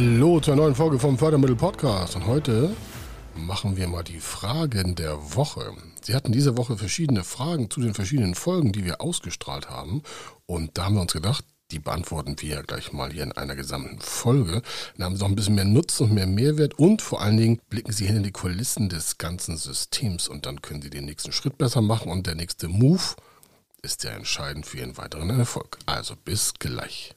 Hallo zur neuen Folge vom Fördermittel Podcast und heute machen wir mal die Fragen der Woche. Sie hatten diese Woche verschiedene Fragen zu den verschiedenen Folgen, die wir ausgestrahlt haben und da haben wir uns gedacht, die beantworten wir ja gleich mal hier in einer gesamten Folge. Dann haben sie noch ein bisschen mehr Nutzen und mehr Mehrwert und vor allen Dingen blicken sie hin in die Kulissen des ganzen Systems und dann können sie den nächsten Schritt besser machen und der nächste Move ist ja entscheidend für ihren weiteren Erfolg. Also bis gleich.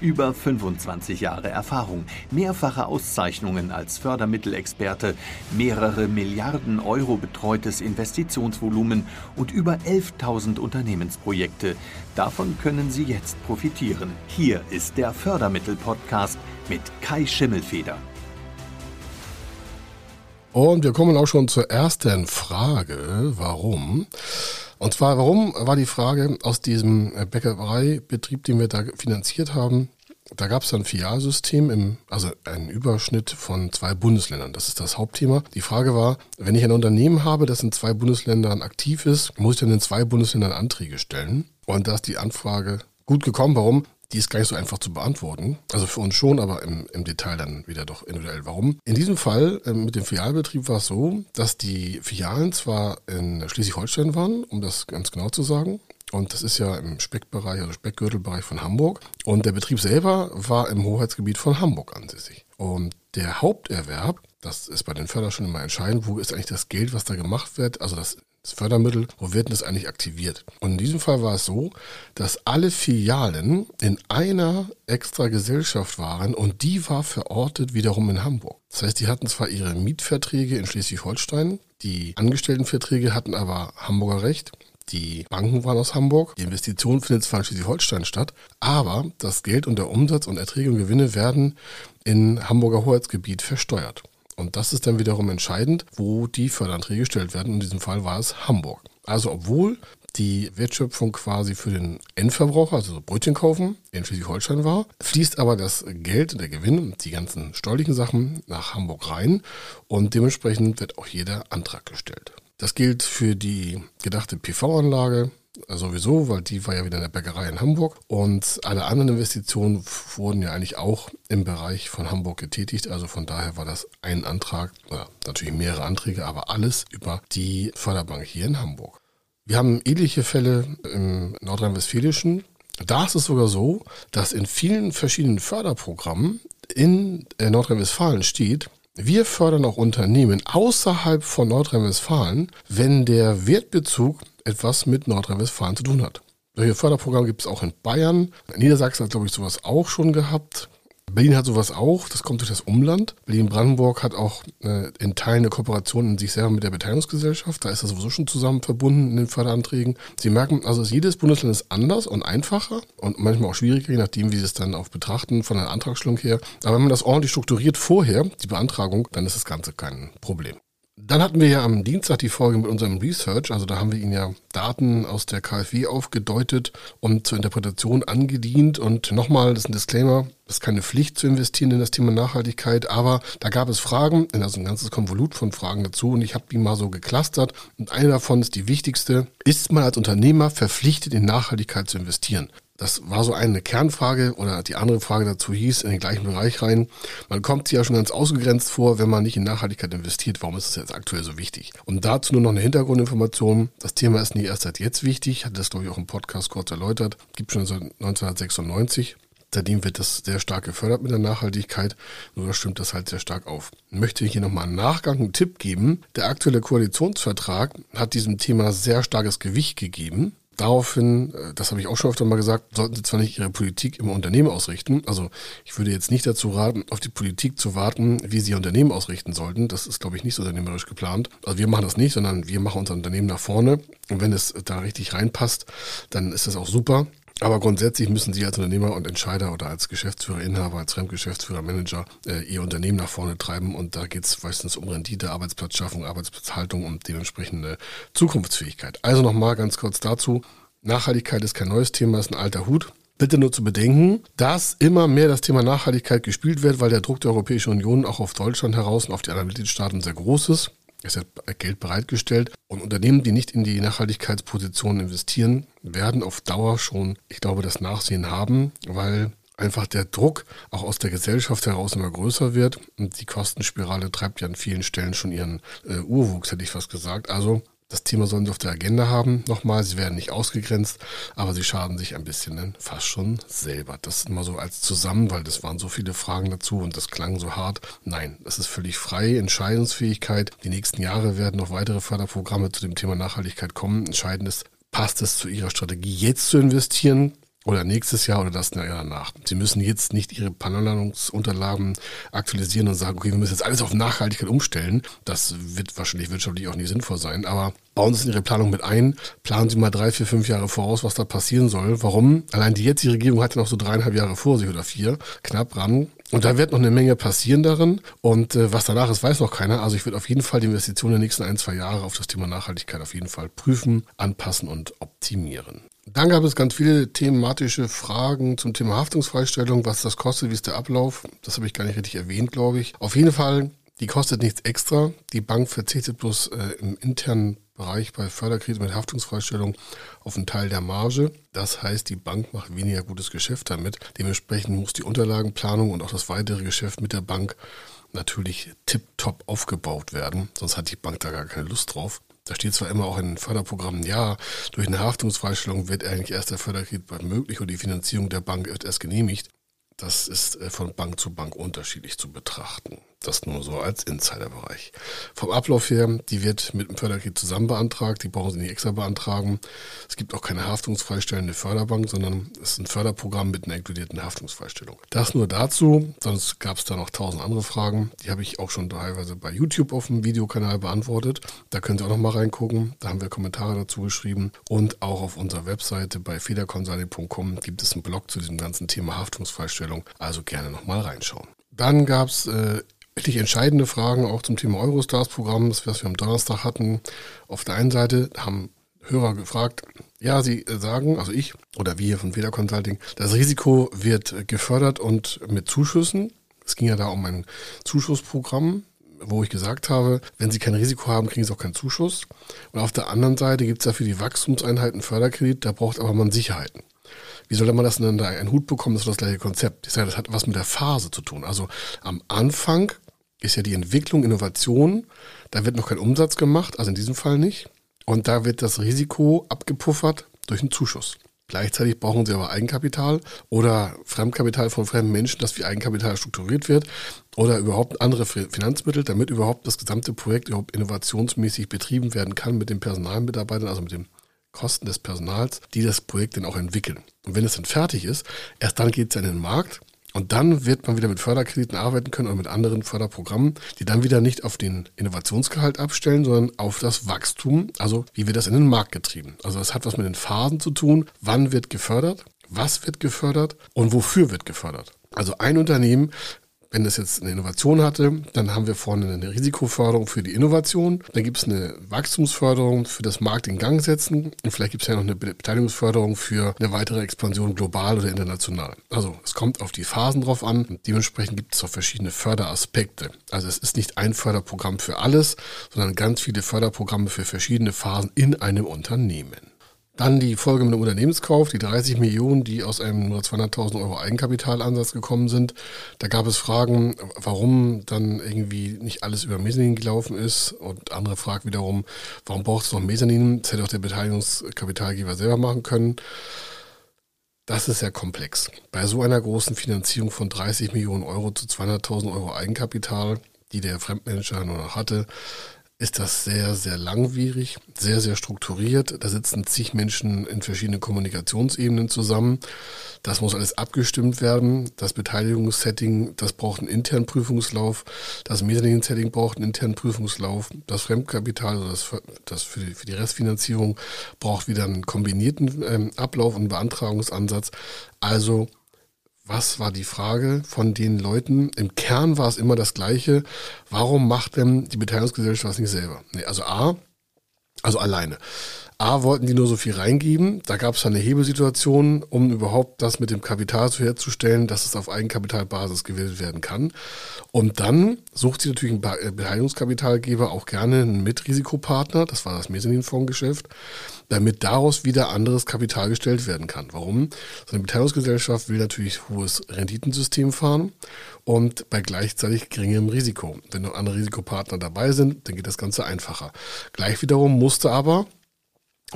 Über 25 Jahre Erfahrung, mehrfache Auszeichnungen als Fördermittelexperte, mehrere Milliarden Euro betreutes Investitionsvolumen und über 11.000 Unternehmensprojekte. Davon können Sie jetzt profitieren. Hier ist der Fördermittel-Podcast mit Kai Schimmelfeder. Und wir kommen auch schon zur ersten Frage. Warum? Und zwar, warum war die Frage aus diesem äh, Bäckereibetrieb, den wir da finanziert haben, da gab es ein Filialsystem, im, also einen Überschnitt von zwei Bundesländern. Das ist das Hauptthema. Die Frage war, wenn ich ein Unternehmen habe, das in zwei Bundesländern aktiv ist, muss ich dann in zwei Bundesländern Anträge stellen? Und da ist die Anfrage gut gekommen. Warum? Die ist gar nicht so einfach zu beantworten. Also für uns schon, aber im, im Detail dann wieder doch individuell. Warum? In diesem Fall äh, mit dem Filialbetrieb war es so, dass die Filialen zwar in Schleswig-Holstein waren, um das ganz genau zu sagen, und das ist ja im Speckbereich, also Speckgürtelbereich von Hamburg. Und der Betrieb selber war im Hoheitsgebiet von Hamburg ansässig. Und der Haupterwerb, das ist bei den Förderschulen immer entscheidend, wo ist eigentlich das Geld, was da gemacht wird, also das das Fördermittel, wo wird denn das eigentlich aktiviert? Und in diesem Fall war es so, dass alle Filialen in einer extra Gesellschaft waren und die war verortet wiederum in Hamburg. Das heißt, die hatten zwar ihre Mietverträge in Schleswig-Holstein, die Angestelltenverträge hatten aber Hamburger Recht. Die Banken waren aus Hamburg. Die Investition findet zwar in Schleswig-Holstein statt, aber das Geld und der Umsatz und Erträge und Gewinne werden in Hamburger Hoheitsgebiet versteuert. Und das ist dann wiederum entscheidend, wo die Förderanträge gestellt werden. In diesem Fall war es Hamburg. Also obwohl die Wertschöpfung quasi für den Endverbraucher, also Brötchen kaufen, in Schleswig-Holstein war, fließt aber das Geld der Gewinn und die ganzen steuerlichen Sachen nach Hamburg rein und dementsprechend wird auch jeder Antrag gestellt. Das gilt für die gedachte PV-Anlage, sowieso, weil die war ja wieder in der Bäckerei in Hamburg. Und alle anderen Investitionen wurden ja eigentlich auch im Bereich von Hamburg getätigt. Also von daher war das ein Antrag, oder natürlich mehrere Anträge, aber alles über die Förderbank hier in Hamburg. Wir haben ähnliche Fälle im Nordrhein-Westfälischen. Da ist es sogar so, dass in vielen verschiedenen Förderprogrammen in äh, Nordrhein-Westfalen steht, wir fördern auch Unternehmen außerhalb von Nordrhein-Westfalen, wenn der Wertbezug etwas mit Nordrhein-Westfalen zu tun hat. Solche Förderprogramme gibt es auch in Bayern. Niedersachsen hat, glaube ich, sowas auch schon gehabt. Berlin hat sowas auch, das kommt durch das Umland. Berlin-Brandenburg hat auch äh, in Teilen eine Kooperation in sich selber mit der Beteiligungsgesellschaft. Da ist das sowieso schon zusammen verbunden in den Förderanträgen. Sie merken, also jedes Bundesland ist anders und einfacher und manchmal auch schwieriger, je nachdem, wie Sie es dann auch betrachten von der Antragstellung her. Aber wenn man das ordentlich strukturiert vorher, die Beantragung, dann ist das Ganze kein Problem. Dann hatten wir ja am Dienstag die Folge mit unserem Research, also da haben wir Ihnen ja Daten aus der KfW aufgedeutet und zur Interpretation angedient. Und nochmal, das ist ein Disclaimer, es ist keine Pflicht zu investieren in das Thema Nachhaltigkeit, aber da gab es Fragen, also ein ganzes Konvolut von Fragen dazu und ich habe die mal so geklustert. Und eine davon ist die wichtigste, ist man als Unternehmer verpflichtet, in Nachhaltigkeit zu investieren? Das war so eine Kernfrage oder die andere Frage dazu hieß, in den gleichen Bereich rein. Man kommt sich ja schon ganz ausgegrenzt vor, wenn man nicht in Nachhaltigkeit investiert. Warum ist das jetzt aktuell so wichtig? Und dazu nur noch eine Hintergrundinformation. Das Thema ist nicht erst seit jetzt wichtig. Hat das, glaube ich, auch im Podcast kurz erläutert. Gibt schon seit 1996. Seitdem wird das sehr stark gefördert mit der Nachhaltigkeit. Nur stimmt das halt sehr stark auf. Ich möchte hier nochmal einen Nachgang, einen Tipp geben. Der aktuelle Koalitionsvertrag hat diesem Thema sehr starkes Gewicht gegeben. Daraufhin, äh, das habe ich auch schon öfter mal gesagt, sollten Sie zwar nicht Ihre Politik im Unternehmen ausrichten. Also ich würde jetzt nicht dazu raten, auf die Politik zu warten, wie Sie Ihr Unternehmen ausrichten sollten. Das ist, glaube ich, nicht so unternehmerisch geplant. Also wir machen das nicht, sondern wir machen unser Unternehmen nach vorne. Und wenn es da richtig reinpasst, dann ist das auch super. Aber grundsätzlich müssen Sie als Unternehmer und Entscheider oder als Geschäftsführer, Inhaber, als Fremdgeschäftsführer, Manager äh, Ihr Unternehmen nach vorne treiben. Und da geht es meistens um Rendite, Arbeitsplatzschaffung, Arbeitsplatzhaltung und dementsprechende Zukunftsfähigkeit. Also nochmal ganz kurz dazu. Nachhaltigkeit ist kein neues Thema, ist ein alter Hut. Bitte nur zu bedenken, dass immer mehr das Thema Nachhaltigkeit gespielt wird, weil der Druck der Europäischen Union auch auf Deutschland heraus und auf die anderen Mitgliedstaaten sehr groß ist. Es wird Geld bereitgestellt und Unternehmen, die nicht in die Nachhaltigkeitsposition investieren, werden auf Dauer schon, ich glaube, das Nachsehen haben, weil einfach der Druck auch aus der Gesellschaft heraus immer größer wird und die Kostenspirale treibt ja an vielen Stellen schon ihren äh, Urwuchs, hätte ich fast gesagt. Also das Thema sollen sie auf der Agenda haben. Nochmal, sie werden nicht ausgegrenzt, aber sie schaden sich ein bisschen dann fast schon selber. Das mal so als zusammen, weil das waren so viele Fragen dazu und das klang so hart. Nein, das ist völlig frei. Entscheidungsfähigkeit. Die nächsten Jahre werden noch weitere Förderprogramme zu dem Thema Nachhaltigkeit kommen. Entscheidend ist, passt es zu ihrer Strategie, jetzt zu investieren? Oder nächstes Jahr oder das Jahr danach. Sie müssen jetzt nicht Ihre Planungsunterlagen aktualisieren und sagen, okay, wir müssen jetzt alles auf Nachhaltigkeit umstellen. Das wird wahrscheinlich wirtschaftlich auch nicht sinnvoll sein, aber bauen Sie es in Ihre Planung mit ein. Planen Sie mal drei, vier, fünf Jahre voraus, was da passieren soll. Warum? Allein die jetzige Regierung hat ja noch so dreieinhalb Jahre vor sich oder vier, knapp ran. Und da wird noch eine Menge passieren darin. Und äh, was danach ist, weiß noch keiner. Also ich würde auf jeden Fall die Investitionen der nächsten ein, zwei Jahre auf das Thema Nachhaltigkeit auf jeden Fall prüfen, anpassen und optimieren. Dann gab es ganz viele thematische Fragen zum Thema Haftungsfreistellung, was das kostet, wie ist der Ablauf. Das habe ich gar nicht richtig erwähnt, glaube ich. Auf jeden Fall, die kostet nichts extra. Die Bank verzichtet bloß äh, im internen Bereich bei Förderkrediten mit Haftungsfreistellung auf einen Teil der Marge. Das heißt, die Bank macht weniger gutes Geschäft damit. Dementsprechend muss die Unterlagenplanung und auch das weitere Geschäft mit der Bank natürlich tipptopp aufgebaut werden. Sonst hat die Bank da gar keine Lust drauf. Da steht zwar immer auch in Förderprogrammen, ja, durch eine Haftungsfreistellung wird eigentlich erst der Förderkredit möglich und die Finanzierung der Bank wird erst genehmigt. Das ist äh, von Bank zu Bank unterschiedlich zu betrachten. Das nur so als Insiderbereich. Vom Ablauf her, die wird mit dem Förderkredit zusammen beantragt, die brauchen Sie nicht extra beantragen. Es gibt auch keine haftungsfreistellende Förderbank, sondern es ist ein Förderprogramm mit einer inkludierten Haftungsfreistellung. Das nur dazu, sonst gab es da noch tausend andere Fragen. Die habe ich auch schon teilweise bei YouTube auf dem Videokanal beantwortet. Da können Sie auch noch mal reingucken. Da haben wir Kommentare dazu geschrieben. Und auch auf unserer Webseite bei federconsulting.com gibt es einen Blog zu diesem ganzen Thema Haftungsfreistellung. Also gerne noch mal reinschauen. Dann gab es äh, wirklich entscheidende Fragen auch zum Thema Eurostars-Programm, was wir am Donnerstag hatten. Auf der einen Seite haben Hörer gefragt, ja, sie sagen, also ich oder wir von Veda Consulting, das Risiko wird gefördert und mit Zuschüssen. Es ging ja da um ein Zuschussprogramm, wo ich gesagt habe, wenn sie kein Risiko haben, kriegen sie auch keinen Zuschuss. Und auf der anderen Seite gibt es ja für die Wachstumseinheiten Förderkredit, da braucht aber man Sicherheiten. Wie soll man das denn da einen Hut bekommen? Das ist das gleiche Konzept. Ich sage, das hat was mit der Phase zu tun. Also am Anfang ist ja die Entwicklung, Innovation. Da wird noch kein Umsatz gemacht, also in diesem Fall nicht. Und da wird das Risiko abgepuffert durch einen Zuschuss. Gleichzeitig brauchen sie aber Eigenkapital oder Fremdkapital von fremden Menschen, das wie Eigenkapital strukturiert wird oder überhaupt andere Finanzmittel, damit überhaupt das gesamte Projekt überhaupt innovationsmäßig betrieben werden kann mit den Personalmitarbeitern, also mit den Kosten des Personals, die das Projekt dann auch entwickeln. Und wenn es dann fertig ist, erst dann geht es in den Markt und dann wird man wieder mit Förderkrediten arbeiten können oder mit anderen Förderprogrammen, die dann wieder nicht auf den Innovationsgehalt abstellen, sondern auf das Wachstum. Also wie wird das in den Markt getrieben? Also das hat was mit den Phasen zu tun. Wann wird gefördert? Was wird gefördert? Und wofür wird gefördert? Also ein Unternehmen wenn das jetzt eine Innovation hatte, dann haben wir vorne eine Risikoförderung für die Innovation. Dann gibt es eine Wachstumsförderung für das Markt in Gang setzen. Und vielleicht gibt es ja noch eine Beteiligungsförderung für eine weitere Expansion global oder international. Also es kommt auf die Phasen drauf an. Und dementsprechend gibt es auch verschiedene Förderaspekte. Also es ist nicht ein Förderprogramm für alles, sondern ganz viele Förderprogramme für verschiedene Phasen in einem Unternehmen. Dann die Folge mit dem Unternehmenskauf, die 30 Millionen, die aus einem nur 200.000 Euro Eigenkapitalansatz gekommen sind. Da gab es Fragen, warum dann irgendwie nicht alles über Mezzanin gelaufen ist. Und andere Fragen wiederum, warum braucht es noch Mezzanin? Das hätte auch der Beteiligungskapitalgeber selber machen können. Das ist sehr komplex. Bei so einer großen Finanzierung von 30 Millionen Euro zu 200.000 Euro Eigenkapital, die der Fremdmanager nur noch hatte, ist das sehr, sehr langwierig, sehr, sehr strukturiert. Da sitzen zig Menschen in verschiedenen Kommunikationsebenen zusammen. Das muss alles abgestimmt werden. Das Beteiligungssetting, das braucht einen internen Prüfungslauf. Das Mezzanin-Setting braucht einen internen Prüfungslauf. Das Fremdkapital, also das, das für, die, für die Restfinanzierung, braucht wieder einen kombinierten ähm, Ablauf und Beantragungsansatz. Also was war die Frage von den Leuten? Im Kern war es immer das Gleiche. Warum macht denn die Beteiligungsgesellschaft das nicht selber? Nee, also A, also alleine. A, wollten die nur so viel reingeben. Da gab es eine Hebelsituation, um überhaupt das mit dem Kapital so herzustellen, dass es auf Eigenkapitalbasis gewählt werden kann. Und dann sucht sie natürlich ein äh, Beteiligungskapitalgeber auch gerne einen Mitrisikopartner. Das war das Mezzaninfondsgeschäft damit daraus wieder anderes Kapital gestellt werden kann. Warum? So eine Beteiligungsgesellschaft will natürlich hohes Renditensystem fahren und bei gleichzeitig geringem Risiko. Wenn noch andere Risikopartner dabei sind, dann geht das Ganze einfacher. Gleich wiederum musste aber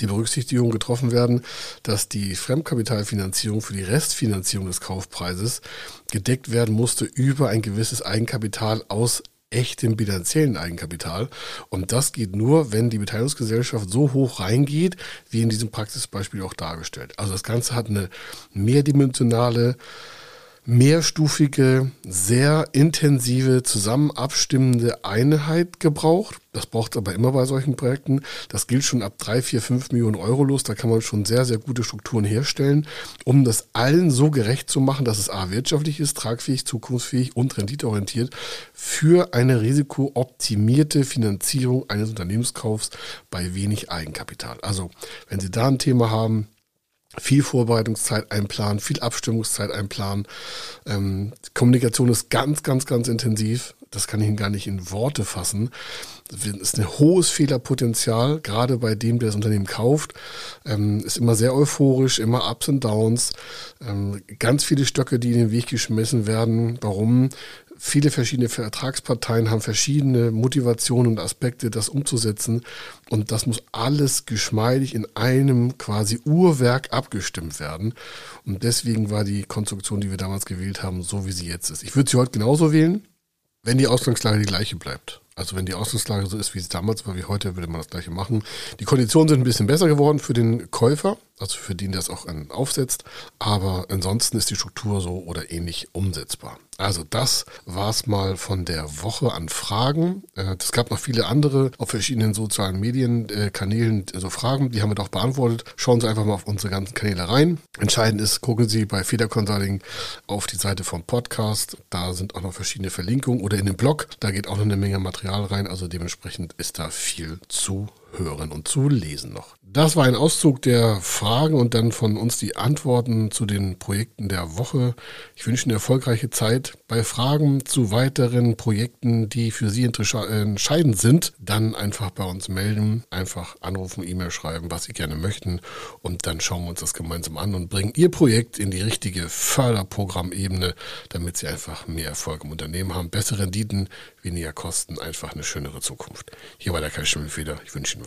die Berücksichtigung getroffen werden, dass die Fremdkapitalfinanzierung für die Restfinanzierung des Kaufpreises gedeckt werden musste über ein gewisses Eigenkapital aus echtem bilanziellen Eigenkapital. Und das geht nur, wenn die Beteiligungsgesellschaft so hoch reingeht, wie in diesem Praxisbeispiel auch dargestellt. Also das Ganze hat eine mehrdimensionale mehrstufige, sehr intensive, zusammen abstimmende Einheit gebraucht. Das braucht aber immer bei solchen Projekten. Das gilt schon ab drei, vier, fünf Millionen Euro los. Da kann man schon sehr, sehr gute Strukturen herstellen, um das allen so gerecht zu machen, dass es A, wirtschaftlich ist, tragfähig, zukunftsfähig und renditeorientiert für eine risikooptimierte Finanzierung eines Unternehmenskaufs bei wenig Eigenkapital. Also, wenn Sie da ein Thema haben, viel Vorbereitungszeit einplanen, viel Abstimmungszeit einplanen. Ähm, Kommunikation ist ganz, ganz, ganz intensiv. Das kann ich Ihnen gar nicht in Worte fassen. Es ist ein hohes Fehlerpotenzial, gerade bei dem, der das Unternehmen kauft. Ähm, ist immer sehr euphorisch, immer Ups und Downs. Ähm, ganz viele Stöcke, die in den Weg geschmissen werden. Warum? Viele verschiedene Vertragsparteien haben verschiedene Motivationen und Aspekte, das umzusetzen. Und das muss alles geschmeidig in einem quasi Uhrwerk abgestimmt werden. Und deswegen war die Konstruktion, die wir damals gewählt haben, so wie sie jetzt ist. Ich würde sie heute genauso wählen, wenn die Ausgangslage die gleiche bleibt. Also wenn die Ausgangslage so ist, wie es damals war, wie heute, würde man das gleiche machen. Die Konditionen sind ein bisschen besser geworden für den Käufer, also für den, es auch aufsetzt. Aber ansonsten ist die Struktur so oder ähnlich umsetzbar. Also das war's mal von der Woche an Fragen. Äh, es gab noch viele andere auf verschiedenen sozialen Medienkanälen äh, so Fragen, die haben wir doch beantwortet. Schauen Sie einfach mal auf unsere ganzen Kanäle rein. Entscheidend ist, gucken Sie bei Feder Consulting auf die Seite vom Podcast. Da sind auch noch verschiedene Verlinkungen oder in dem Blog. Da geht auch noch eine Menge Material rein. Also dementsprechend ist da viel zu hören und zu lesen noch. Das war ein Auszug der Fragen und dann von uns die Antworten zu den Projekten der Woche. Ich wünsche eine erfolgreiche Zeit. Bei Fragen zu weiteren Projekten, die für Sie entscheidend sind, dann einfach bei uns melden, einfach anrufen, E-Mail schreiben, was Sie gerne möchten und dann schauen wir uns das gemeinsam an und bringen Ihr Projekt in die richtige Förderprogrammebene, damit Sie einfach mehr Erfolg im Unternehmen haben, bessere Renditen, weniger Kosten, einfach eine schönere Zukunft. Hier war der Kai Schimmelfeder. Ich wünsche Ihnen